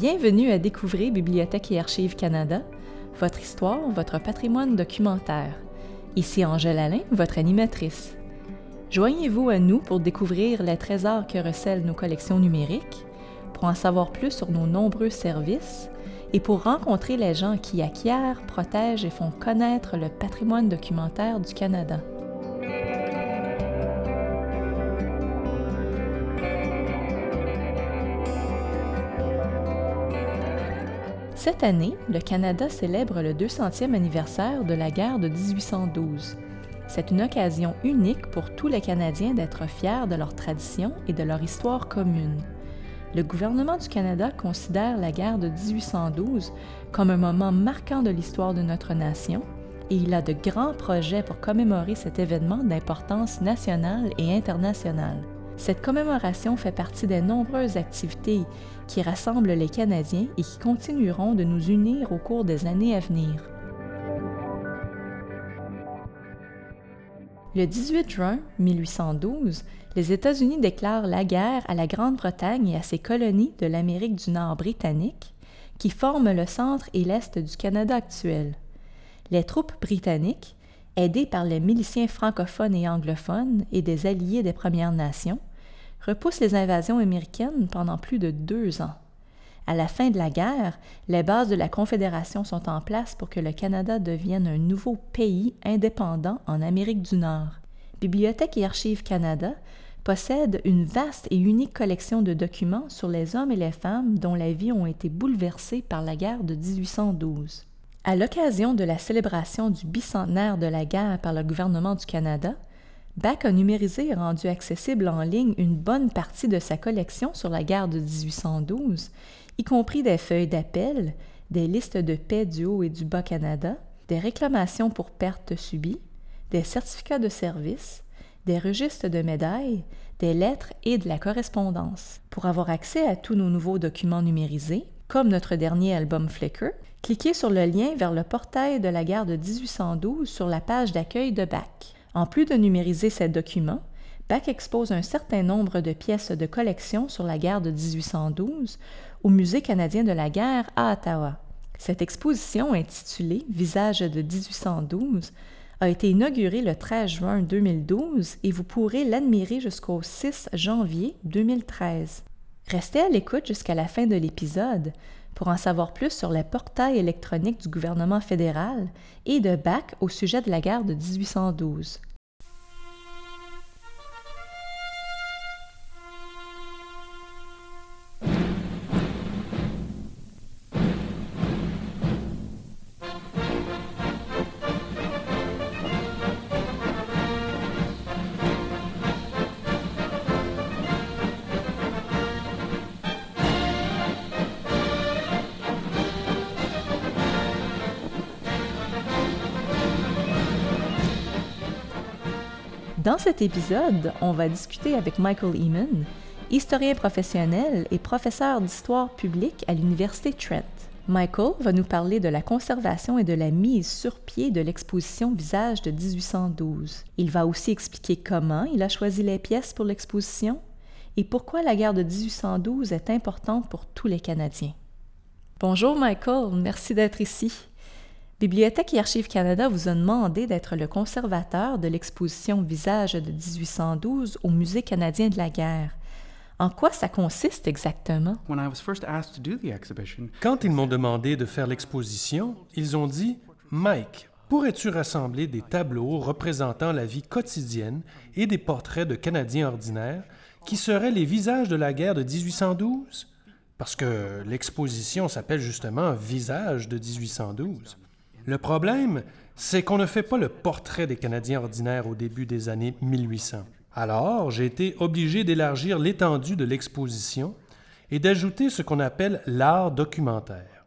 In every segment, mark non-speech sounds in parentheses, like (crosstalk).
Bienvenue à découvrir Bibliothèque et Archives Canada, votre histoire, votre patrimoine documentaire. Ici Angèle Alain, votre animatrice. Joignez-vous à nous pour découvrir les trésors que recèlent nos collections numériques, pour en savoir plus sur nos nombreux services et pour rencontrer les gens qui acquièrent, protègent et font connaître le patrimoine documentaire du Canada. Cette année, le Canada célèbre le 200e anniversaire de la guerre de 1812. C'est une occasion unique pour tous les Canadiens d'être fiers de leur tradition et de leur histoire commune. Le gouvernement du Canada considère la guerre de 1812 comme un moment marquant de l'histoire de notre nation et il a de grands projets pour commémorer cet événement d'importance nationale et internationale. Cette commémoration fait partie des nombreuses activités qui rassemblent les Canadiens et qui continueront de nous unir au cours des années à venir. Le 18 juin 1812, les États-Unis déclarent la guerre à la Grande-Bretagne et à ses colonies de l'Amérique du Nord britannique, qui forment le centre et l'est du Canada actuel. Les troupes britanniques, aidées par les miliciens francophones et anglophones et des alliés des Premières Nations, repousse les invasions américaines pendant plus de deux ans. À la fin de la guerre, les bases de la Confédération sont en place pour que le Canada devienne un nouveau pays indépendant en Amérique du Nord. Bibliothèque et Archives Canada possède une vaste et unique collection de documents sur les hommes et les femmes dont la vie ont été bouleversées par la guerre de 1812. À l'occasion de la célébration du bicentenaire de la guerre par le gouvernement du Canada, BAC a numérisé et rendu accessible en ligne une bonne partie de sa collection sur la guerre de 1812, y compris des feuilles d'appel, des listes de paix du Haut et du Bas Canada, des réclamations pour pertes subies, des certificats de service, des registres de médailles, des lettres et de la correspondance. Pour avoir accès à tous nos nouveaux documents numérisés, comme notre dernier album Flickr, cliquez sur le lien vers le portail de la guerre de 1812 sur la page d'accueil de BAC. En plus de numériser ces documents, BAC expose un certain nombre de pièces de collection sur la guerre de 1812 au Musée canadien de la guerre à Ottawa. Cette exposition intitulée Visage de 1812 a été inaugurée le 13 juin 2012 et vous pourrez l'admirer jusqu'au 6 janvier 2013. Restez à l'écoute jusqu'à la fin de l'épisode pour en savoir plus sur les portails électroniques du gouvernement fédéral et de BAC au sujet de la guerre de 1812. Dans cet épisode, on va discuter avec Michael Eamon, historien professionnel et professeur d'histoire publique à l'Université Trent. Michael va nous parler de la conservation et de la mise sur pied de l'exposition Visage de 1812. Il va aussi expliquer comment il a choisi les pièces pour l'exposition et pourquoi la guerre de 1812 est importante pour tous les Canadiens. Bonjour Michael, merci d'être ici. Bibliothèque et Archives Canada vous a demandé d'être le conservateur de l'exposition Visage de 1812 au Musée canadien de la guerre. En quoi ça consiste exactement? Quand ils m'ont demandé de faire l'exposition, ils ont dit Mike, pourrais-tu rassembler des tableaux représentant la vie quotidienne et des portraits de Canadiens ordinaires qui seraient les visages de la guerre de 1812? Parce que l'exposition s'appelle justement Visage de 1812. Le problème, c'est qu'on ne fait pas le portrait des Canadiens ordinaires au début des années 1800. Alors, j'ai été obligé d'élargir l'étendue de l'exposition et d'ajouter ce qu'on appelle l'art documentaire.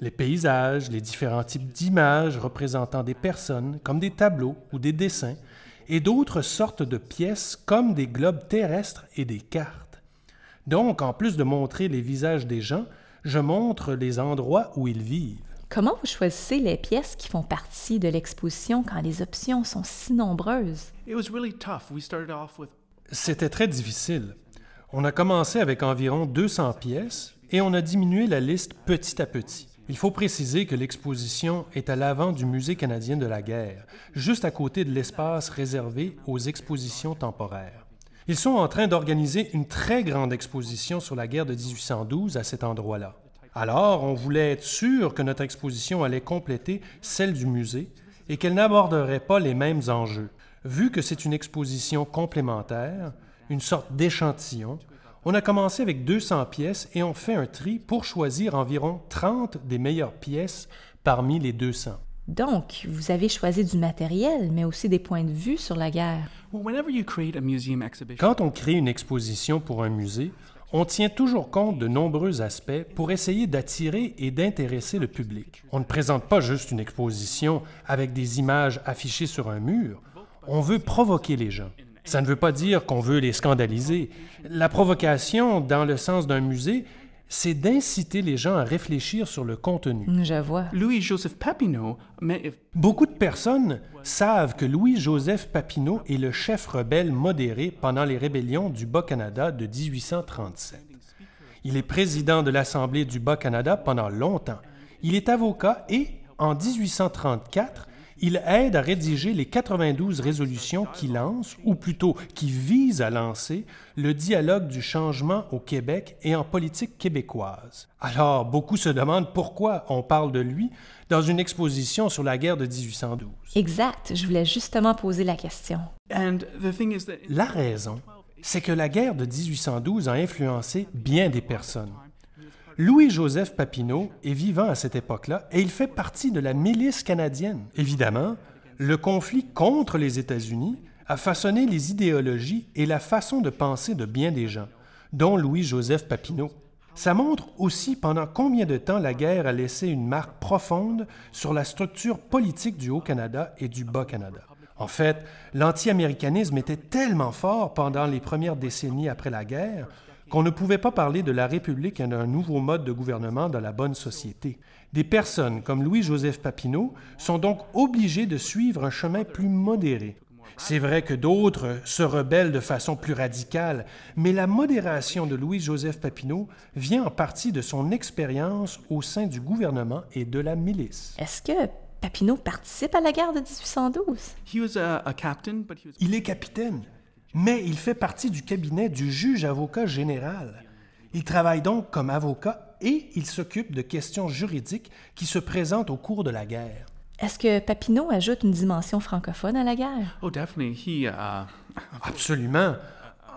Les paysages, les différents types d'images représentant des personnes, comme des tableaux ou des dessins, et d'autres sortes de pièces comme des globes terrestres et des cartes. Donc, en plus de montrer les visages des gens, je montre les endroits où ils vivent. Comment vous choisissez les pièces qui font partie de l'exposition quand les options sont si nombreuses? C'était très difficile. On a commencé avec environ 200 pièces et on a diminué la liste petit à petit. Il faut préciser que l'exposition est à l'avant du Musée canadien de la guerre, juste à côté de l'espace réservé aux expositions temporaires. Ils sont en train d'organiser une très grande exposition sur la guerre de 1812 à cet endroit-là. Alors, on voulait être sûr que notre exposition allait compléter celle du musée et qu'elle n'aborderait pas les mêmes enjeux. Vu que c'est une exposition complémentaire, une sorte d'échantillon, on a commencé avec 200 pièces et on fait un tri pour choisir environ 30 des meilleures pièces parmi les 200. Donc, vous avez choisi du matériel, mais aussi des points de vue sur la guerre. Quand on crée une exposition pour un musée, on tient toujours compte de nombreux aspects pour essayer d'attirer et d'intéresser le public. On ne présente pas juste une exposition avec des images affichées sur un mur, on veut provoquer les gens. Ça ne veut pas dire qu'on veut les scandaliser. La provocation, dans le sens d'un musée, c'est d'inciter les gens à réfléchir sur le contenu. Je vois. Louis-Joseph Papineau, mais Beaucoup de personnes savent que Louis-Joseph Papineau est le chef rebelle modéré pendant les rébellions du Bas-Canada de 1837. Il est président de l'Assemblée du Bas-Canada pendant longtemps. Il est avocat et, en 1834, il aide à rédiger les 92 résolutions qui lancent, ou plutôt qui visent à lancer, le dialogue du changement au Québec et en politique québécoise. Alors, beaucoup se demandent pourquoi on parle de lui dans une exposition sur la guerre de 1812. Exact, je voulais justement poser la question. and the thing is that La raison, c'est que la guerre de 1812 a influencé bien des personnes. Louis-Joseph Papineau est vivant à cette époque-là et il fait partie de la milice canadienne. Évidemment, le conflit contre les États-Unis a façonné les idéologies et la façon de penser de bien des gens, dont Louis-Joseph Papineau. Ça montre aussi pendant combien de temps la guerre a laissé une marque profonde sur la structure politique du Haut-Canada et du Bas-Canada. En fait, l'anti-américanisme était tellement fort pendant les premières décennies après la guerre qu'on ne pouvait pas parler de la République et d'un nouveau mode de gouvernement dans la bonne société. Des personnes comme Louis-Joseph Papineau sont donc obligées de suivre un chemin plus modéré. C'est vrai que d'autres se rebellent de façon plus radicale, mais la modération de Louis-Joseph Papineau vient en partie de son expérience au sein du gouvernement et de la milice. Est-ce que Papineau participe à la guerre de 1812? he was a, a captain, but he was Il est capitaine, mais il fait partie du cabinet du juge avocat général. Il travaille donc comme avocat et il s'occupe de questions juridiques qui se présentent au cours de la guerre. Est-ce que Papineau ajoute une dimension francophone à la guerre? oh definitely he uh, Absolument.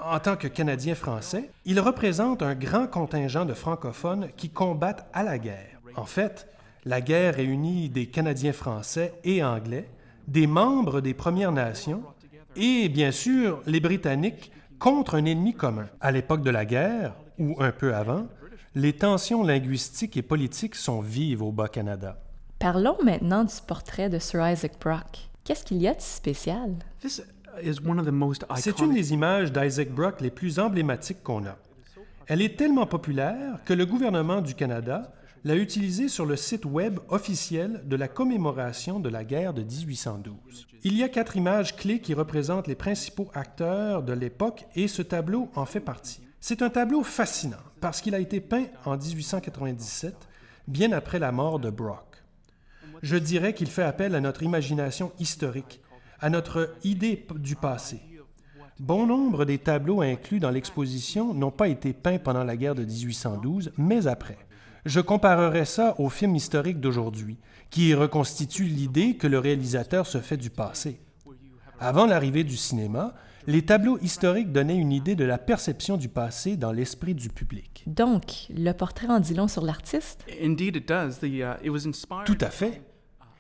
En tant que Canadien français, il représente un grand contingent de francophones qui combattent à la guerre. En fait, la guerre réunit des Canadiens français et anglais, des membres des Premières Nations et, bien sûr, les Britanniques contre un ennemi commun. À l'époque de la guerre, ou un peu avant, les tensions linguistiques et politiques sont vives au Bas-Canada. Parlons maintenant du portrait de Sir Isaac Brock. Qu'est-ce qu'il y a de spécial? this is one of the most C'est une des images d'Isaac Brock les plus emblématiques qu'on a. Elle est tellement populaire que le gouvernement du Canada l'a utilisée sur le site web officiel de la commémoration de la guerre de 1812. Il y a quatre images clés qui représentent les principaux acteurs de l'époque et ce tableau en fait partie. C'est un tableau fascinant parce qu'il a été peint en 1897, bien après la mort de Brock. Je dirais qu'il fait appel à notre imagination historique, à notre idée du passé. Bon nombre des tableaux inclus dans l'exposition n'ont pas été peints pendant la guerre de 1812, mais après. Je comparerais ça au film historique d'aujourd'hui, qui reconstitue l'idée que le réalisateur se fait du passé. Avant l'arrivée du cinéma, les tableaux historiques donnaient une idée de la perception du passé dans l'esprit du public. Donc, le portrait en dit long sur l'artiste? indeed it does the uh, it was inspired Tout à fait.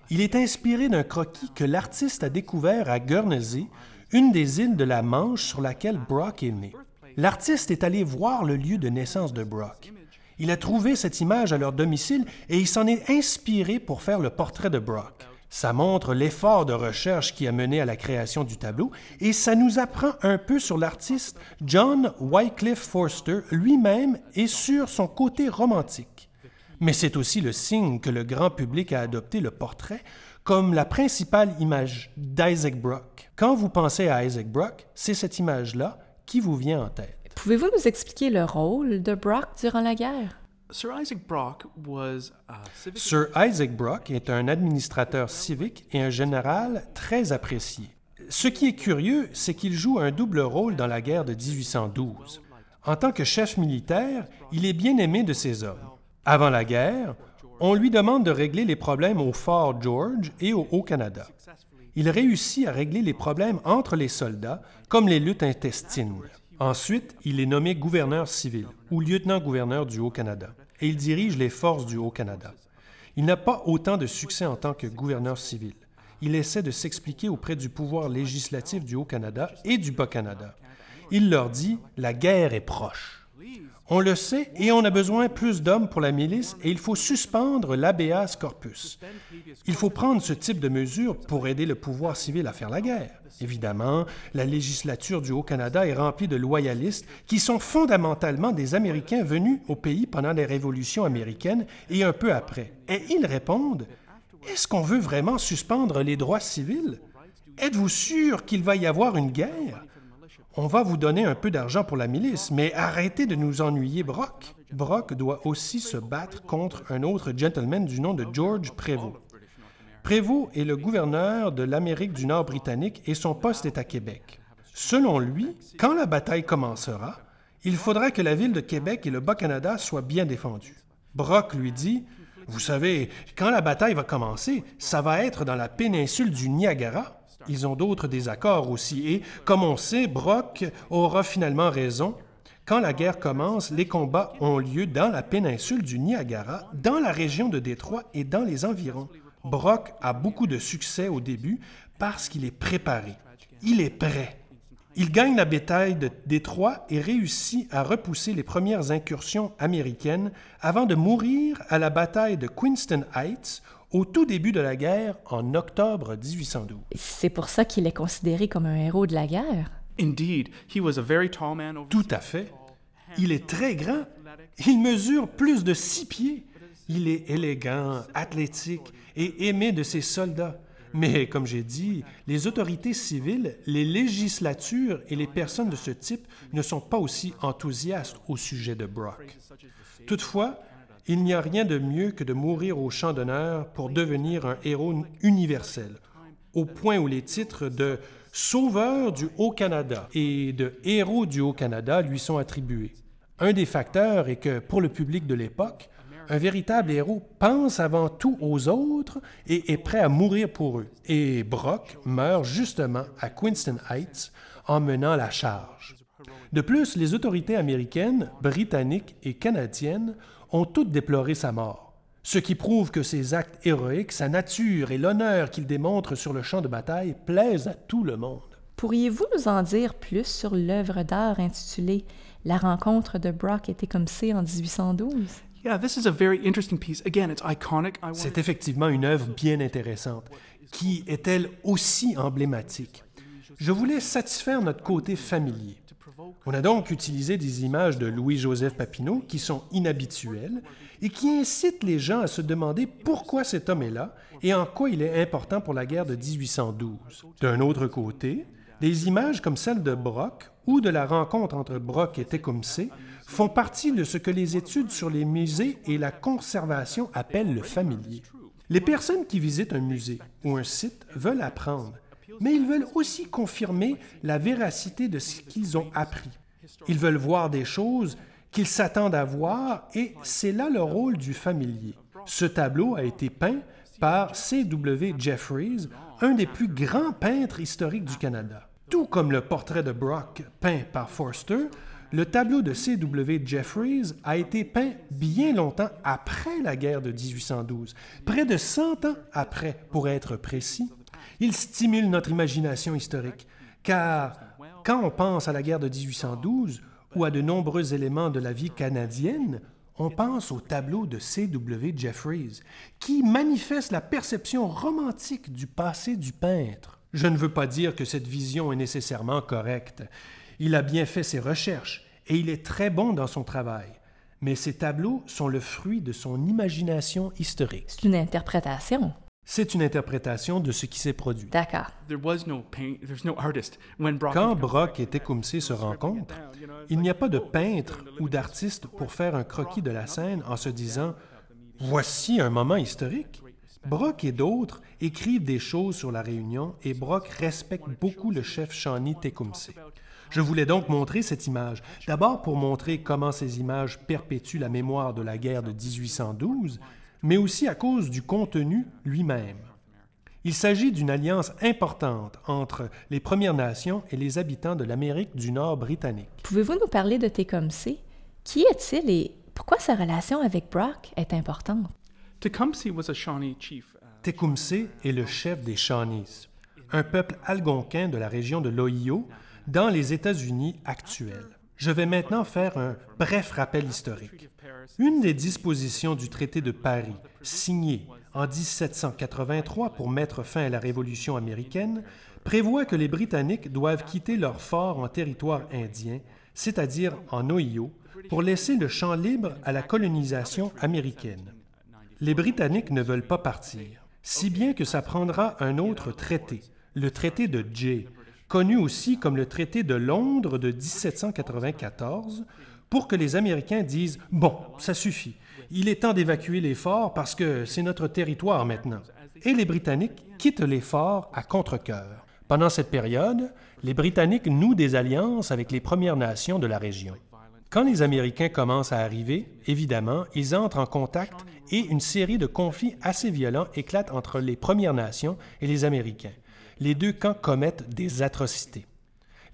Il est inspiré d'un croquis que l'artiste a découvert à Guernsey, une des îles de la Manche sur laquelle Brock est né. L'artiste est allé voir le lieu de naissance de Brock. Il a trouvé cette image à leur domicile et il s'en est inspiré pour faire le portrait de Brock. Ça montre l'effort de recherche qui a mené à la création du tableau et ça nous apprend un peu sur l'artiste John Wycliffe Forster lui-même et sur son côté romantique. Mais c'est aussi le signe que le grand public a adopté le portrait comme la principale image d'Isaac Brock. Quand vous pensez à Isaac Brock, c'est cette image-là qui vous vient en tête. Pouvez-vous nous expliquer le rôle de Brock durant la guerre? Sir Isaac Brock was a civic Sir Isaac Brock est un administrateur civique et un général très apprécié. Ce qui est curieux, c'est qu'il joue un double rôle dans la guerre de 1812. En tant que chef militaire, il est bien aimé de ses hommes. Avant la guerre, on lui demande de régler les problèmes au Fort George et au Haut-Canada. Il réussit à régler les problèmes entre les soldats, comme les luttes intestines. Ensuite, il est nommé gouverneur civil ou lieutenant-gouverneur du Haut-Canada et il dirige les forces du Haut-Canada. Il n'a pas autant de succès en tant que gouverneur civil. Il essaie de s'expliquer auprès du pouvoir législatif du Haut-Canada et du Bas-Canada. Il leur dit La guerre est proche. On le sait et on a besoin plus d'hommes pour la milice et il faut suspendre l'habeas corpus. Il faut prendre ce type de mesures pour aider le pouvoir civil à faire la guerre. Évidemment, la législature du Haut-Canada est remplie de loyalistes qui sont fondamentalement des Américains venus au pays pendant les révolutions américaines et un peu après. Et ils répondent Est-ce qu'on veut vraiment suspendre les droits civils? Êtes-vous sûr qu'il va y avoir une guerre? On va vous donner un peu d'argent pour la milice, mais arrêtez de nous ennuyer, Brock. Brock doit aussi se battre contre un autre gentleman du nom de George Prévost. Prévost est le gouverneur de l'Amérique du Nord britannique et son poste est à Québec. Selon lui, quand la bataille commencera, il faudra que la ville de Québec et le Bas-Canada soient bien défendus. Brock lui dit Vous savez, quand la bataille va commencer, ça va être dans la péninsule du Niagara. Ils ont d'autres désaccords aussi, et comme on sait, Brock aura finalement raison. Quand la guerre commence, les combats ont lieu dans la péninsule du Niagara, dans la région de Détroit et dans les environs. Brock a beaucoup de succès au début parce qu'il est préparé. Il est prêt. Il gagne la bataille de Détroit et réussit à repousser les premières incursions américaines avant de mourir à la bataille de Queenston Heights au tout début de la guerre en octobre 1812. C'est pour ça qu'il est considéré comme un héros de la guerre. Indeed, he was a very tall man over Tout à fait. Il est très grand. Il mesure plus de six pieds. Il est élégant, athlétique et aimé de ses soldats. Mais comme j'ai dit, les autorités civiles, les législatures et les personnes de ce type ne sont pas aussi enthousiastes au sujet de Brock. Toutefois, il n'y a rien de mieux que de mourir au champ d'honneur pour devenir un héros universel, au point où les titres de Sauveur du Haut-Canada et de Héros du Haut-Canada lui sont attribués. Un des facteurs est que, pour le public de l'époque, un véritable héros pense avant tout aux autres et est prêt à mourir pour eux. Et Brock meurt justement à Queenston Heights en menant la charge. De plus, les autorités américaines, britanniques et canadiennes ont toutes déploré sa mort, ce qui prouve que ses actes héroïques, sa nature et l'honneur qu'il démontre sur le champ de bataille plaisent à tout le monde. Pourriez-vous nous en dire plus sur l'œuvre d'art intitulée La rencontre de Brock et Tecumseh en 1812? Yeah, this is a very interesting piece. Again, it's iconic. I C'est effectivement une œuvre bien intéressante, qui est-elle aussi emblématique? Je voulais satisfaire notre côté familier. On a donc utilisé des images de Louis-Joseph Papineau qui sont inhabituelles et qui incitent les gens à se demander pourquoi cet homme est là et en quoi il est important pour la guerre de 1812. D'un autre côté, des images comme celle de Brock ou de la rencontre entre Brock et Tecumseh font partie de ce que les études sur les musées et la conservation appellent le familier. Les personnes qui visitent un musée ou un site veulent apprendre, mais ils veulent aussi confirmer la véracité de ce qu'ils ont appris. Ils veulent voir des choses qu'ils s'attendent à voir et c'est là le rôle du familier. Ce tableau a été peint par C.W. Jeffreys, un des plus grands peintres historiques du Canada. Tout comme le portrait de Brock peint par Forster, le tableau de C.W. Jeffreys a été peint bien longtemps après la guerre de 1812, près de 100 ans après, pour être précis. Il stimule notre imagination historique, car quand on pense à la guerre de 1812 ou à de nombreux éléments de la vie canadienne, on pense au tableau de C.W. Jeffreys, qui manifeste la perception romantique du passé du peintre. Je ne veux pas dire que cette vision est nécessairement correcte. Il a bien fait ses recherches et il est très bon dans son travail. Mais ces tableaux sont le fruit de son imagination historique. C'est une interprétation. C'est une interprétation de ce qui s'est produit. D'accord. there was no paint, there's no artist when Brock. Quand Brock et Tecumseh se rencontrent, Il n'y a pas de peintre ou d'artiste pour faire un croquis de la scène en se disant Voici un moment historique. Brock et d'autres écrivent des choses sur la Réunion et Brock respecte beaucoup le chef Shawnee Tecumseh. Je voulais donc montrer cette image, d'abord pour montrer comment ces images perpétuent la mémoire de la guerre de 1812, mais aussi à cause du contenu lui-même. Il s'agit d'une alliance importante entre les Premières Nations et les habitants de l'Amérique du Nord britannique. Pouvez-vous nous parler de Tecumseh? Qui est-il et pourquoi sa relation avec Brock est importante? Tecumseh was a Shawnee chief. Tecumseh est le chef des Shawnees, un peuple algonquin de la région de l'Ohio, dans les États-Unis actuels. Je vais maintenant faire un bref rappel historique. Une des dispositions du traité de Paris, signé en 1783 pour mettre fin à la Révolution américaine, prévoit que les Britanniques doivent quitter leur fort en territoire indien, c'est-à-dire en Ohio, pour laisser le champ libre à la colonisation américaine. Les Britanniques ne veulent pas partir, si bien que ça prendra un autre traité, le traité de Jay, connu aussi comme le traité de Londres de 1794, pour que les Américains disent Bon, ça suffit, il est temps d'évacuer les forts parce que c'est notre territoire maintenant. Et les Britanniques quittent les forts à contre-cœur. Pendant cette période, les Britanniques nouent des alliances avec les Premières Nations de la région. Quand les Américains commencent à arriver, évidemment, ils entrent en contact et une série de conflits assez violents éclatent entre les Premières Nations et les Américains. Les deux camps commettent des atrocités.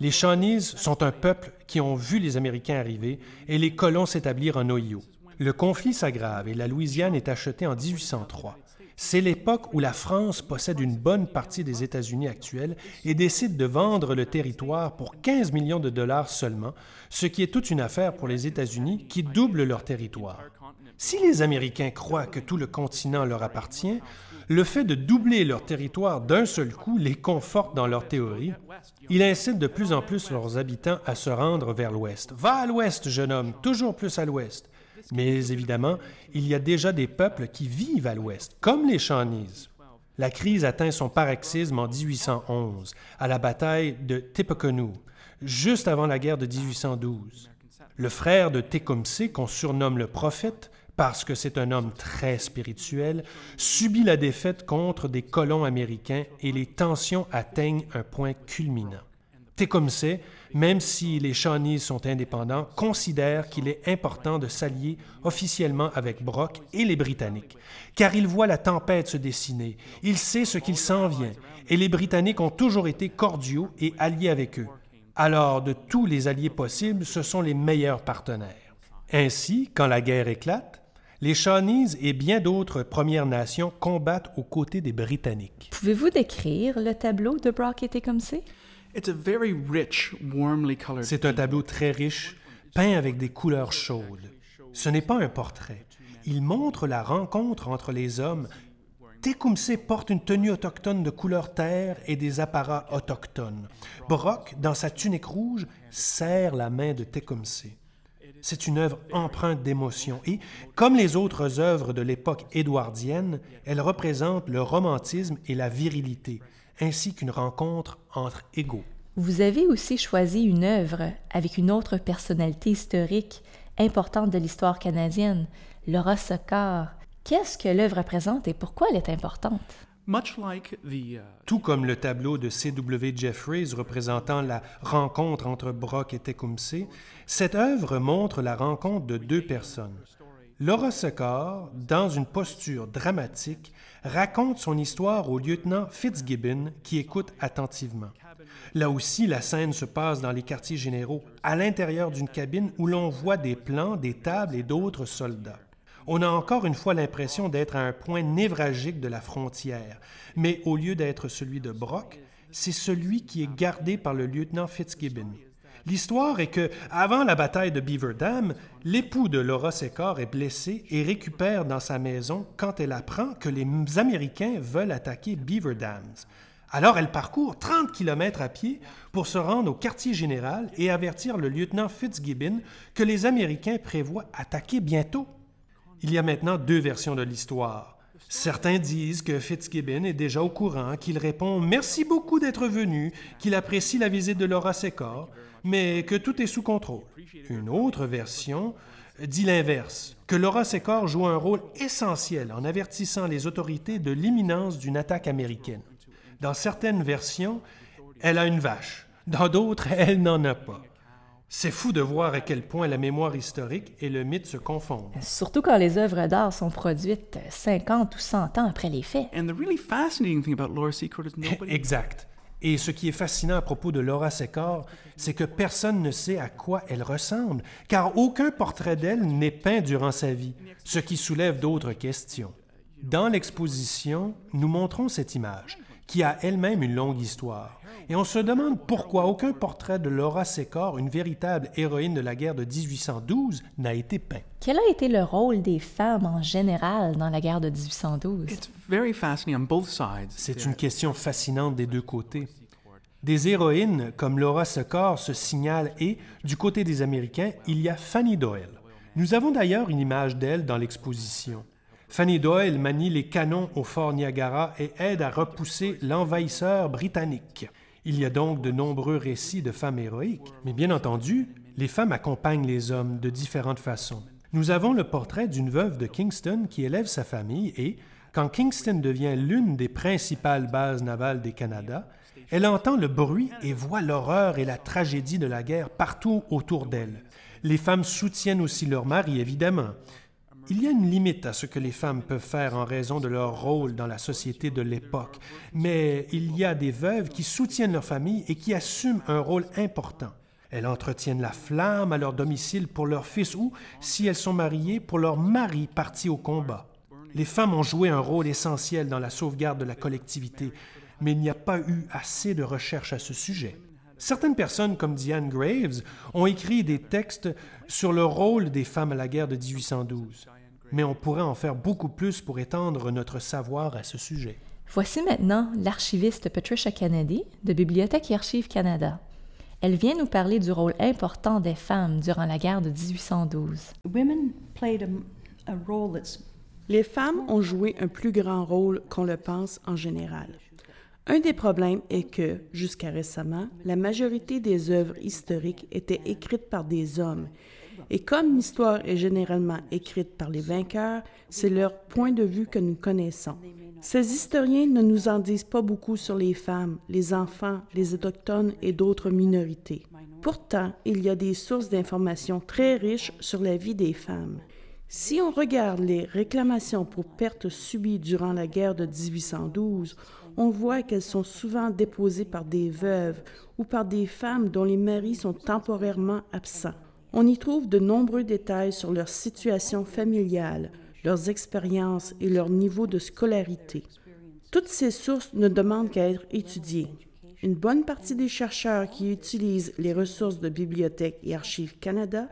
Les Shawnees sont un peuple qui ont vu les Américains arriver et les colons s'établir en Ohio. Le conflit s'aggrave et la Louisiane est achetée en 1803. C'est l'époque où la France possède une bonne partie des États-Unis actuels et décide de vendre le territoire pour 15 millions de dollars seulement, ce qui est toute une affaire pour les États-Unis qui doublent leur territoire. Si les Américains croient que tout le continent leur appartient, le fait de doubler leur territoire d'un seul coup les conforte dans leur théorie. Il incite de plus en plus leurs habitants à se rendre vers l'ouest. Va à l'ouest, jeune homme, toujours plus à l'ouest. Mais évidemment, il y a déjà des peuples qui vivent à l'ouest, comme les Shawnees. La crise atteint son paroxysme en 1811, à la bataille de Tippecanoe, juste avant la guerre de 1812. Le frère de Tecumseh, qu'on surnomme le prophète, parce que c'est un homme très spirituel, subit la défaite contre des colons américains et les tensions atteignent un point culminant. Tecumseh, même si les Shawnees sont indépendants, considère qu'il est important de s'allier officiellement avec Brock et les Britanniques, car il voit la tempête se dessiner, il sait ce qu'il s'en vient, et les Britanniques ont toujours été cordiaux et alliés avec eux. Alors, de tous les alliés possibles, ce sont les meilleurs partenaires. Ainsi, quand la guerre éclate, les Shawnees et bien d'autres Premières Nations combattent aux côtés des Britanniques. Pouvez-vous décrire le tableau de Brock et Tecumseh? It's a very rich, warmly colored. C'est un tableau très riche, peint avec des couleurs chaudes. Ce n'est pas un portrait. Il montre la rencontre entre les hommes. Tecumseh porte une tenue autochtone de couleur terre et des apparats autochtones. Brock, dans sa tunique rouge, serre la main de Tecumseh. C'est une œuvre empreinte d'émotion et, comme les autres œuvres de l'époque édouardienne, elle représente le romantisme et la virilité, ainsi qu'une rencontre entre égaux. Vous avez aussi choisi une œuvre avec une autre personnalité historique importante de l'histoire canadienne, Laura Socard. Qu'est-ce que l'œuvre représente et pourquoi elle est importante? Uh, Tout comme le tableau de C.W. Jeffreys représentant la rencontre entre Brock et Tecumseh, cette œuvre montre la rencontre de deux personnes. Laura Secord, dans une posture dramatique, raconte son histoire au lieutenant Fitzgibbon qui écoute attentivement. Là aussi, la scène se passe dans les quartiers généraux, à l'intérieur d'une cabine où l'on voit des plans, des tables et d'autres soldats. On a encore une fois l'impression d'être à un point névralgique de la frontière, mais au lieu d'être celui de Brock, c'est celui qui est gardé par le lieutenant Fitzgibbon. L'histoire est que, avant la bataille de Beaver Dam, l'époux de Laura Secord est blessé et récupère dans sa maison quand elle apprend que les Américains veulent attaquer Beaver Dams. Alors elle parcourt 30 kilomètres à pied pour se rendre au quartier général et avertir le lieutenant Fitzgibbon que les Américains prévoient attaquer bientôt. Il y a maintenant deux versions de l'histoire. Certains disent que Fitzgibbon est déjà au courant, qu'il répond Merci beaucoup d'être venu, qu'il apprécie la visite de Laura Secor, mais que tout est sous contrôle. Une autre version dit l'inverse, que Laura Secor joue un rôle essentiel en avertissant les autorités de l'imminence d'une attaque américaine. Dans certaines versions, elle a une vache, dans d'autres, elle n'en a pas. C'est fou de voir à quel point la mémoire historique et le mythe se confondent. Surtout quand les œuvres d'art sont produites 50 ou 100 ans après les faits. And the really fascinating thing about Laura Secord is nobody. (laughs) Exact. Et ce qui est fascinant à propos de Laura Secor, c'est que personne ne sait à quoi elle ressemble, car aucun portrait d'elle n'est peint durant sa vie, ce qui soulève d'autres questions. Dans l'exposition, nous montrons cette image, qui a elle-même une longue histoire. Et on se demande pourquoi aucun portrait de Laura Secor, une véritable héroïne de la guerre de 1812, n'a été peint. Quel a été le rôle des femmes en général dans la guerre de 1812? It's very fascinating on both sides. C'est une question fascinante des deux côtés. Des héroïnes comme Laura Secor se signalent et, du côté des Américains, il y a Fanny Doyle. Nous avons d'ailleurs une image d'elle dans l'exposition. Fanny Doyle manie les canons au fort Niagara et aide à repousser l'envahisseur britannique. Il y a donc de nombreux récits de femmes héroïques, mais bien entendu, les femmes accompagnent les hommes de différentes façons. Nous avons le portrait d'une veuve de Kingston qui élève sa famille et, quand Kingston devient l'une des principales bases navales des Canada, elle entend le bruit et voit l'horreur et la tragédie de la guerre partout autour d'elle. Les femmes soutiennent aussi leur mari, évidemment. Il y a une limite à ce que les femmes peuvent faire en raison de leur rôle dans la société de l'époque, mais il y a des veuves qui soutiennent leur famille et qui assument un rôle important. Elles entretiennent la flamme à leur domicile pour leur fils ou, si elles sont mariées, pour leur mari parti au combat. Les femmes ont joué un rôle essentiel dans la sauvegarde de la collectivité, mais il n'y a pas eu assez de recherches à ce sujet. Certaines personnes, comme Diane Graves, ont écrit des textes sur le rôle des femmes à la guerre de 1812, mais on pourrait en faire beaucoup plus pour étendre notre savoir à ce sujet. Voici maintenant l'archiviste Patricia Kennedy de Bibliothèque et Archives Canada. Elle vient nous parler du rôle important des femmes durant la guerre de 1812. Women played a, a role that's Les femmes ont joué un plus grand rôle qu'on le pense en général. Un des problèmes est que, jusqu'à récemment, la majorité des œuvres historiques étaient écrites par des hommes. Et comme l'histoire est généralement écrite par les vainqueurs, c'est leur point de vue que nous connaissons. Ces historiens ne nous en disent pas beaucoup sur les femmes, les enfants, les autochtones et d'autres minorités. Pourtant, il y a des sources d'informations très riches sur la vie des femmes. Si on regarde les réclamations pour pertes subies durant la guerre de 1812, on voit qu'elles sont souvent déposées par des veuves ou par des femmes dont les maris sont temporairement absents. On y trouve de nombreux détails sur leur situation familiale, leurs expériences et leur niveau de scolarité. Toutes ces sources ne demandent qu'à être étudiées. Une bonne partie des chercheurs qui utilisent les ressources de Bibliothèque et Archives Canada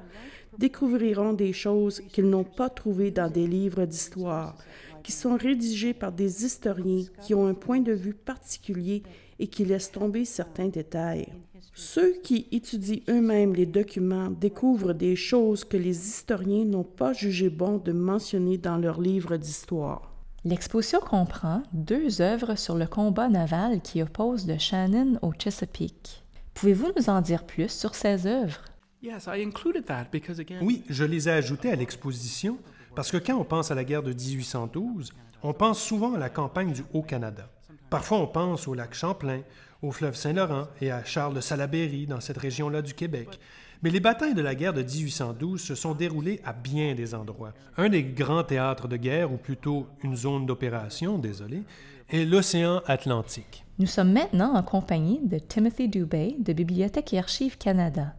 découvriront des choses qu'ils n'ont pas trouvées dans des livres d'histoire, qui sont rédigés par des historiens qui ont un point de vue particulier et qui laissent tomber certains détails. Ceux qui étudient eux-mêmes les documents découvrent des choses que les historiens n'ont pas jugé bon de mentionner dans leurs livres d'histoire. L'exposition comprend deux œuvres sur le combat naval qui oppose le Shannon au Chesapeake. Pouvez-vous nous en dire plus sur ces œuvres? Yes, I included that because again. Oui, je les ai ajoutés à l'exposition parce que quand on pense à la guerre de 1812, on pense souvent à la campagne du Haut-Canada. Parfois, on pense au lac Champlain, au fleuve Saint-Laurent et à Charles de Salaberry dans cette région-là du Québec. Mais les batailles de la guerre de 1812 se sont déroulées à bien des endroits. Un des grands théâtres de guerre, ou plutôt une zone d'opération, désolé, est l'océan Atlantique. Nous sommes maintenant en compagnie de Timothy Dubé de Bibliothèque et Archives Canada.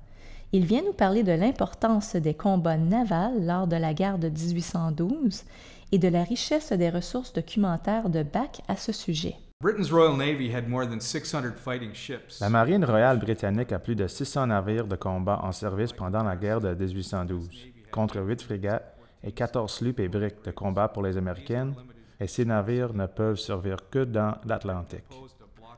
Il vient nous parler de l'importance des combats navals lors de la guerre de 1812 et de la richesse des ressources documentaires de Bach à ce sujet. Britain's Royal Navy had more than 600 fighting ships. La Marine royale britannique a plus de 600 navires de combat en service pendant la guerre de 1812, contre 8 frégates et 14 sloops et briques de combat pour les Américaines, et ces navires ne peuvent servir que dans l'Atlantique.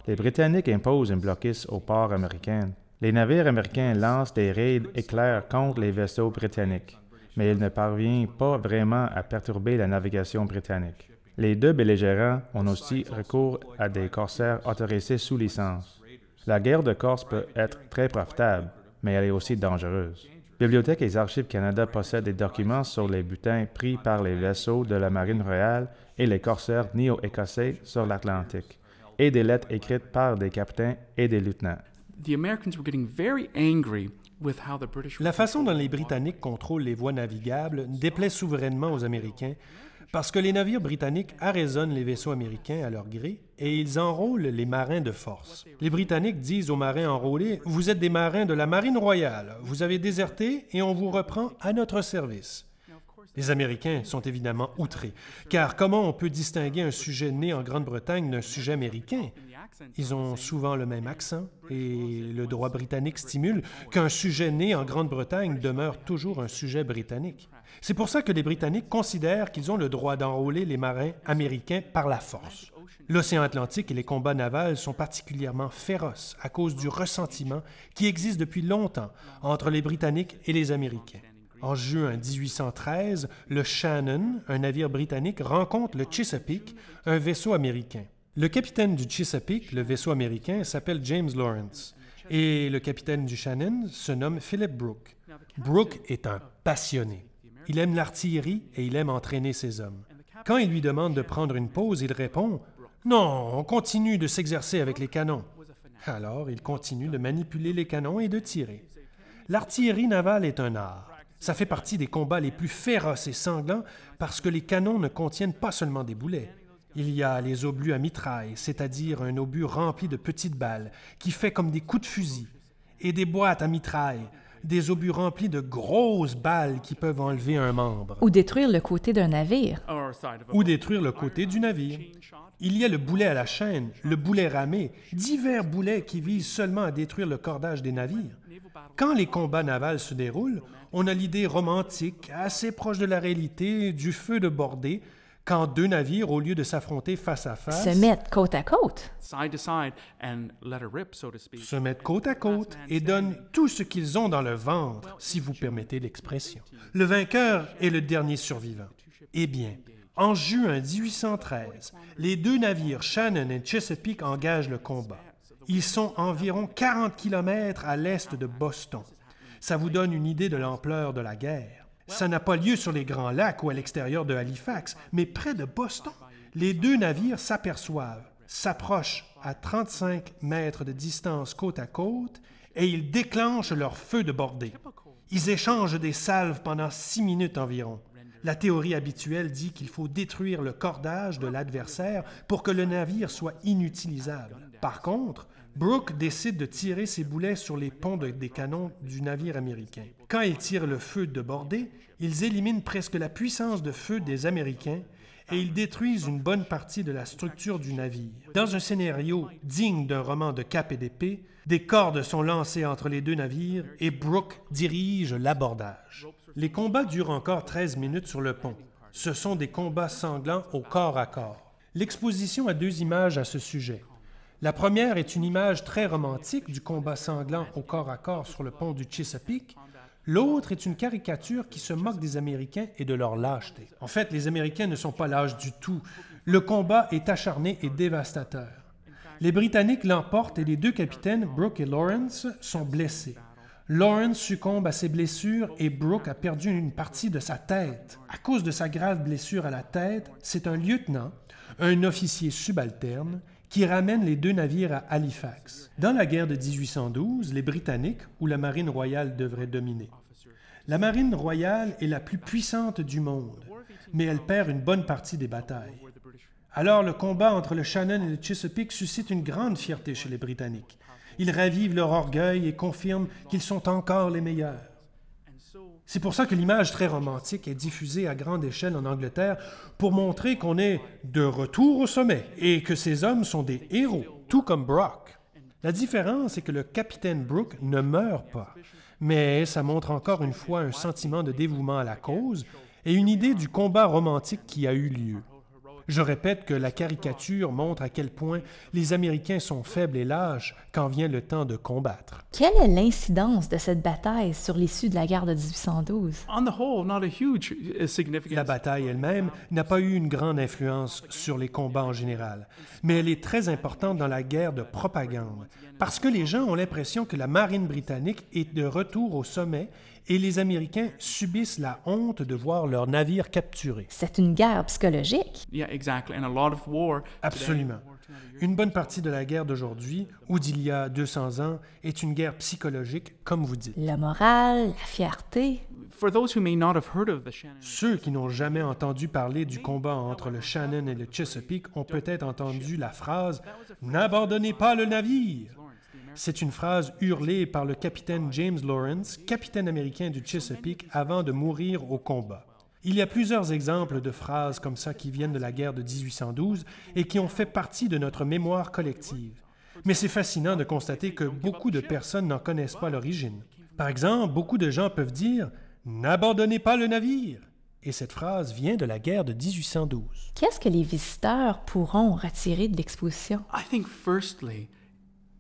Les Britanniques imposent une blocus aux ports américains. Les navires américains lancent des raids éclairs contre les vaisseaux britanniques, mais ils ne parviennent pas vraiment à perturber la navigation britannique. Les deux belligérants ont aussi recours à des corsaires autorisés sous licence. La guerre de Corse peut être très profitable, mais elle est aussi dangereuse. Bibliothèque et Archives Canada possèdent des documents sur les butins pris par les vaisseaux de la Marine royale et les corsaires néo-écossais sur l'Atlantique, et des lettres écrites par des capitaines et des lieutenants. The Americans were getting very angry with how the British were La façon dont les Britanniques contrôlent les voies navigables déplaît souverainement aux Américains parce que les navires britanniques arraisonnent les vaisseaux américains à leur gré et ils enrôlent les marins de force. Les Britanniques disent aux marins enrôlés Vous êtes des marins de la Marine royale, vous avez déserté et on vous reprend à notre service. Les Américains sont évidemment outrés, car comment on peut distinguer un sujet né en Grande-Bretagne d'un sujet américain? Ils ont souvent le même accent, et le droit britannique stimule qu'un sujet né en Grande-Bretagne demeure toujours un sujet britannique. C'est pour ça que les Britanniques considèrent qu'ils ont le droit d'enrôler les marins américains par la force. L'océan Atlantique et les combats navals sont particulièrement féroces à cause du ressentiment qui existe depuis longtemps entre les Britanniques et les Américains. En juin 1813, le Shannon, un navire britannique, rencontre le Chesapeake, un vaisseau américain. Le capitaine du Chesapeake, le vaisseau américain, s'appelle James Lawrence, et le capitaine du Shannon se nomme Philip Brooke. Brooke est un passionné. Il aime l'artillerie et il aime entraîner ses hommes. Quand il lui demande de prendre une pause, il répond Non, on continue de s'exercer avec les canons. Alors, il continue de manipuler les canons et de tirer. L'artillerie navale est un art. Ça fait partie des combats les plus féroces et sanglants parce que les canons ne contiennent pas seulement des boulets. Il y a les obus à mitraille, c'est-à-dire un obus rempli de petites balles, qui fait comme des coups de fusil, et des boîtes à mitraille, des obus remplis de grosses balles qui peuvent enlever un membre, Ou détruire le côté d'un navire. ou détruire le côté du navire. Il y a le boulet à la chaîne, le boulet ramé, divers boulets qui visent seulement à détruire le cordage des navires. Quand les combats navals se déroulent, on a l'idée romantique, assez proche de la réalité, du feu de bordée, quand deux navires, au lieu de s'affronter face à face, Se mettre côte à côte. side to side and let her rip, so to speak. se mettent côte à côte et donnent tout ce qu'ils ont dans le ventre, si vous permettez l'expression. Le vainqueur est le dernier survivant. Eh bien, en juin 1813, les deux navires Shannon et Chesapeake engagent le combat. Ils sont environ 40 km à l'est de Boston. Ça vous donne une idée de l'ampleur de la guerre. Ça n'a pas lieu sur les Grands Lacs ou à l'extérieur de Halifax, mais près de Boston. Les deux navires s'aperçoivent, s'approchent à 35 mètres de distance côte à côte et ils déclenchent leur feu de bordée. Ils échangent des salves pendant six minutes environ. La théorie habituelle dit qu'il faut détruire le cordage de l'adversaire pour que le navire soit inutilisable. Par contre, Brooke décide de tirer ses boulets sur les ponts de- des canons du navire américain. Quand ils tirent le feu de bordée, ils éliminent presque la puissance de feu des Américains et ils détruisent une bonne partie de la structure du navire. Dans un scénario digne d'un roman de cap et d'épée, des cordes sont lancées entre les deux navires et Brooke dirige l'abordage. Les combats durent encore 13 minutes sur le pont. Ce sont des combats sanglants au corps à corps. L'exposition a deux images à ce sujet. La première est une image très romantique du combat sanglant au corps à corps sur le pont du Chesapeake. L'autre est une caricature qui se moque des Américains et de leur lâcheté. En fait, les Américains ne sont pas lâches du tout. Le combat est acharné et dévastateur. Les Britanniques l'emportent et les deux capitaines, Brooke et Lawrence, sont blessés. Lawrence succombe à ses blessures et Brooke a perdu une partie de sa tête. À cause de sa grave blessure à la tête, c'est un lieutenant, un officier subalterne, qui ramène les deux navires à Halifax. Dans la guerre de 1812, les Britanniques, ou la Marine royale, devraient dominer. La Marine royale est la plus puissante du monde, mais elle perd une bonne partie des batailles. Alors le combat entre le Shannon et le Chesapeake suscite une grande fierté chez les Britanniques. Ils ravivent leur orgueil et confirment qu'ils sont encore les meilleurs. C'est pour ça que l'image très romantique est diffusée à grande échelle en Angleterre pour montrer qu'on est de retour au sommet et que ces hommes sont des héros, tout comme Brock. La différence est que le capitaine Brooke ne meurt pas, mais ça montre encore une fois un sentiment de dévouement à la cause et une idée du combat romantique qui a eu lieu. Je répète que la caricature montre à quel point les Américains sont faibles et lâches quand vient le temps de combattre. Quelle est l'incidence de cette bataille sur l'issue de la guerre de 1812? On the whole, not a huge uh. La bataille elle-même n'a pas eu une grande influence sur les combats en général, mais elle est très importante dans la guerre de propagande, parce que les gens ont l'impression que la marine britannique est de retour au sommet et les Américains subissent la honte de voir leurs navires capturés. C'est une guerre psychologique. Yeah, exactly. And a lot of war. Absolument. Une bonne partie de la guerre d'aujourd'hui, ou d'il y a 200 ans, est une guerre psychologique, comme vous dites. Le moral, la fierté. For those who may not have heard of the Shannon. Ceux qui n'ont jamais entendu parler du combat entre le Shannon et le Chesapeake ont peut-être entendu la phrase N'abandonnez pas le navire. C'est une phrase hurlée par le capitaine James Lawrence, capitaine américain du Chesapeake, avant de mourir au combat. Il y a plusieurs exemples de phrases comme ça qui viennent de la guerre de 1812 et qui ont fait partie de notre mémoire collective. Mais c'est fascinant de constater que beaucoup de personnes n'en connaissent pas l'origine. Par exemple, beaucoup de gens peuvent dire N'abandonnez pas le navire. Et cette phrase vient de la guerre de 1812. Qu'est-ce que les visiteurs pourront retirer de l'exposition?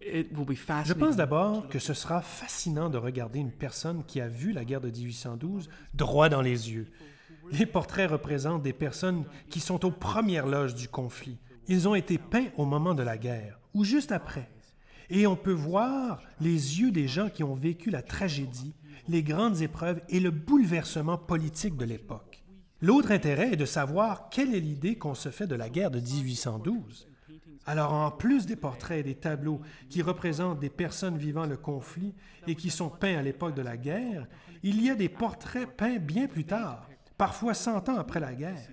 Je pense d'abord que ce sera fascinant de regarder une personne qui a vu la guerre de 1812 droit dans les yeux. Les portraits représentent des personnes qui sont aux premières loges du conflit. Ils ont été peints au moment de la guerre ou juste après. Et on peut voir les yeux des gens qui ont vécu la tragédie, les grandes épreuves et le bouleversement politique de l'époque. L'autre intérêt est de savoir quelle est l'idée qu'on se fait de la guerre de 1812. Alors, en plus des portraits et des tableaux qui représentent des personnes vivant le conflit et qui sont peints à l'époque de la guerre, il y a des portraits peints bien plus tard, parfois 100 ans après la guerre.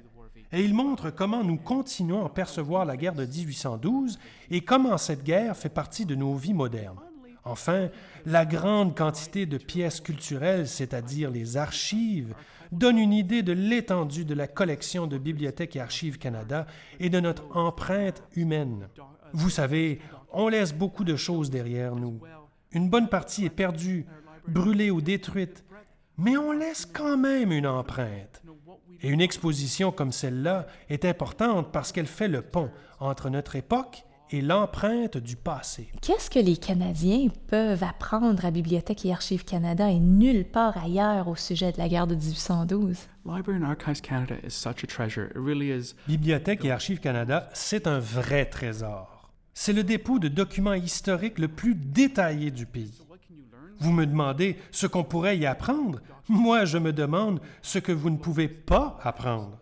Et ils montrent comment nous continuons à percevoir la guerre de 1812 et comment cette guerre fait partie de nos vies modernes. Enfin, la grande quantité de pièces culturelles, c'est-à-dire les archives, donne une idée de l'étendue de la collection de Bibliothèque et Archives Canada et de notre empreinte humaine. Vous savez, on laisse beaucoup de choses derrière nous. Une bonne partie est perdue, brûlée ou détruite, mais on laisse quand même une empreinte. Et une exposition comme celle-là est importante parce qu'elle fait le pont entre notre époque et l'empreinte du passé. Qu'est-ce que les Canadiens peuvent apprendre à Bibliothèque et Archives Canada et nulle part ailleurs au sujet de la guerre de 1812? Library and Archives Canada is such a treasure. It really is. Bibliothèque et Archives Canada, c'est un vrai trésor. C'est le dépôt de documents historiques le plus détaillé du pays. Vous me demandez ce qu'on pourrait y apprendre? Moi, je me demande ce que vous ne pouvez pas apprendre.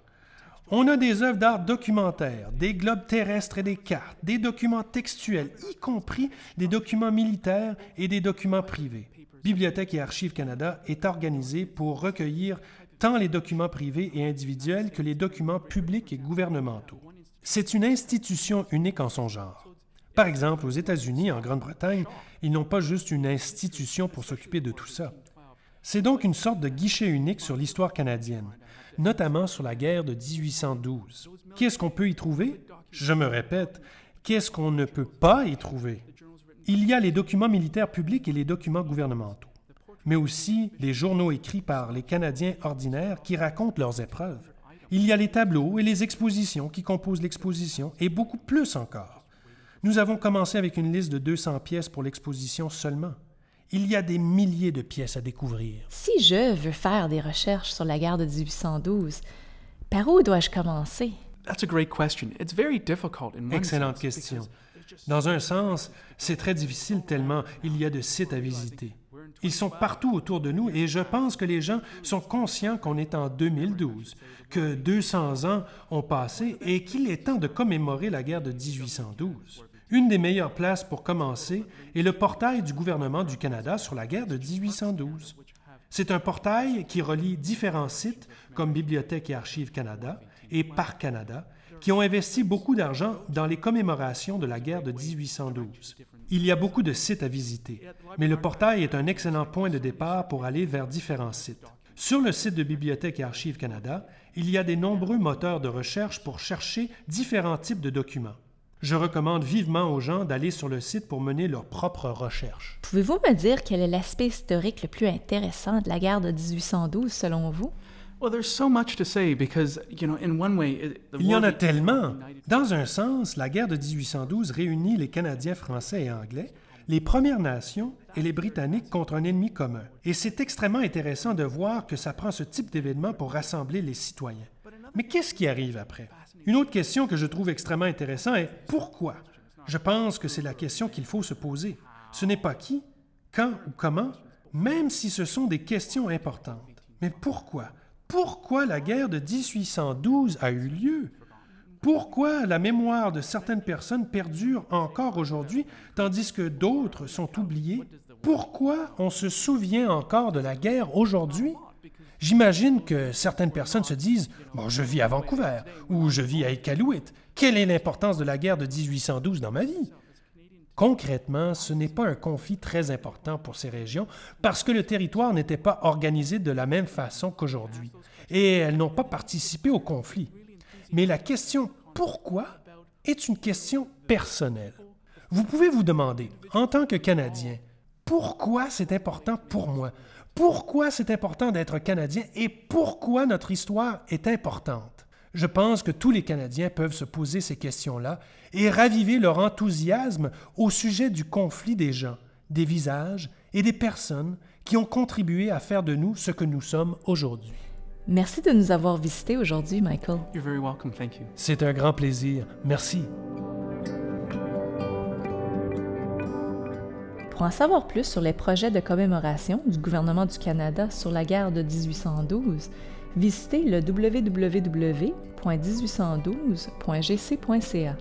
On a des œuvres d'art documentaires, des globes terrestres et des cartes, des documents textuels, y compris des documents militaires et des documents privés. Bibliothèque et Archives Canada est organisée pour recueillir tant les documents privés et individuels que les documents publics et gouvernementaux. C'est une institution unique en son genre. Par exemple, aux États-Unis, en Grande-Bretagne, ils n'ont pas juste une institution pour s'occuper de tout ça. C'est donc une sorte de guichet unique sur l'histoire canadienne, notamment sur la guerre de 1812. Qu'est-ce qu'on peut y trouver? Je me répète, qu'est-ce qu'on ne peut pas y trouver? Il y a les documents militaires publics et les documents gouvernementaux, mais aussi les journaux écrits par les Canadiens ordinaires qui racontent leurs épreuves. Il y a les tableaux et les expositions qui composent l'exposition, et beaucoup plus encore. Nous avons commencé avec une liste de 200 pièces pour l'exposition seulement. Il y a des milliers de pièces à découvrir. Si je veux faire des recherches sur la guerre de 1812, par où dois-je commencer? That's a great question. It's very difficult in one Excellente question. Dans un sens, c'est très difficile tellement il y a de sites à visiter. Ils sont partout autour de nous et je pense que les gens sont conscients qu'on est en 2012, que 200 ans ont passé et qu'il est temps de commémorer la guerre de 1812. Une des meilleures places pour commencer est le portail du gouvernement du Canada sur la guerre de 1812. C'est un portail qui relie différents sites comme Bibliothèque et Archives Canada et Parc Canada qui ont investi beaucoup d'argent dans les commémorations de la guerre de 1812. Il y a beaucoup de sites à visiter, mais le portail est un excellent point de départ pour aller vers différents sites. Sur le site de Bibliothèque et Archives Canada, il y a des nombreux moteurs de recherche pour chercher différents types de documents. Je recommande vivement aux gens d'aller sur le site pour mener leurs propres recherches. Pouvez-vous me dire quel est l'aspect historique le plus intéressant de la guerre de 1812 selon vous? Well, there's so much to say because, you know, in one way, it- the Il y en a tellement. Dans un sens, la guerre de 1812 réunit les Canadiens français et anglais, les Premières Nations et les Britanniques contre un ennemi commun. Et c'est extrêmement intéressant de voir que ça prend ce type d'événement pour rassembler les citoyens. Mais qu'est-ce qui arrive après? Une autre question que je trouve extrêmement intéressante est pourquoi? Je pense que c'est la question qu'il faut se poser. Ce n'est pas qui, quand ou comment, même si ce sont des questions importantes. Mais pourquoi? Pourquoi la guerre de 1812 a eu lieu? Pourquoi la mémoire de certaines personnes perdure encore aujourd'hui, tandis que d'autres sont oubliées? Pourquoi on se souvient encore de la guerre aujourd'hui? J'imagine que certaines personnes se disent je vis à Vancouver ou je vis à Iqaluit. Quelle est l'importance de la guerre de 1812 dans ma vie? Concrètement, ce n'est pas un conflit très important pour ces régions parce que le territoire n'était pas organisé de la même façon qu'aujourd'hui et elles n'ont pas participé au conflit. Mais la question pourquoi est une question personnelle. Vous pouvez vous demander, en tant que Canadien, pourquoi c'est important pour moi? Pourquoi c'est important d'être Canadien et pourquoi notre histoire est importante? Je pense que tous les Canadiens peuvent se poser ces questions-là et raviver leur enthousiasme au sujet du conflit des gens, des visages et des personnes qui ont contribué à faire de nous ce que nous sommes aujourd'hui. Merci de nous avoir visités aujourd'hui, Michael. You're very welcome. Thank you. C'est un grand plaisir. Merci. Pour en savoir plus sur les projets de commémoration du gouvernement du Canada sur la guerre de 1812, visitez le www.1812.gc.ca.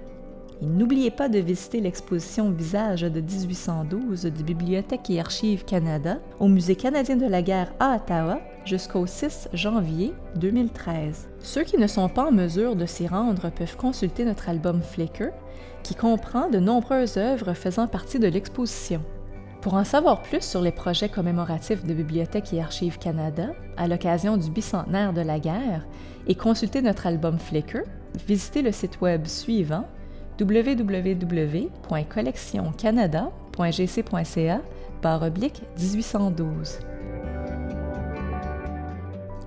Et n'oubliez pas de visiter l'exposition Visage de 1812 de Bibliothèque et Archives Canada au Musée canadien de la guerre à Ottawa jusqu'au 6 janvier 2013. Ceux qui ne sont pas en mesure de s'y rendre peuvent consulter notre album Flickr, qui comprend de nombreuses œuvres faisant partie de l'exposition. Pour en savoir plus sur les projets commémoratifs de Bibliothèque et Archives Canada à l'occasion du bicentenaire de la guerre et consulter notre album Flickr, visitez le site web suivant www.collectioncanada.gc.ca barre oblique 1812.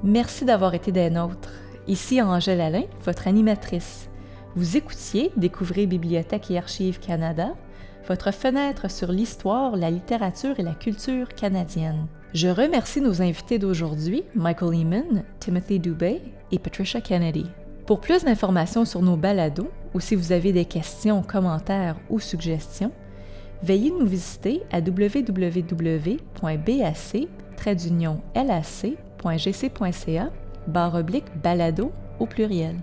Merci d'avoir été des nôtres. Ici Angèle Alain, votre animatrice. Vous écoutiez Découvrez Bibliothèque et Archives Canada, votre fenêtre sur l'histoire, la littérature et la culture canadienne. Je remercie nos invités d'aujourd'hui, Michael Eamon, Timothy Dubé et Patricia Kennedy. Pour plus d'informations sur nos balados, ou si vous avez des questions, commentaires ou suggestions, veuillez nous visiter à www.bac-lac.gc.ca barre oblique balado au pluriel.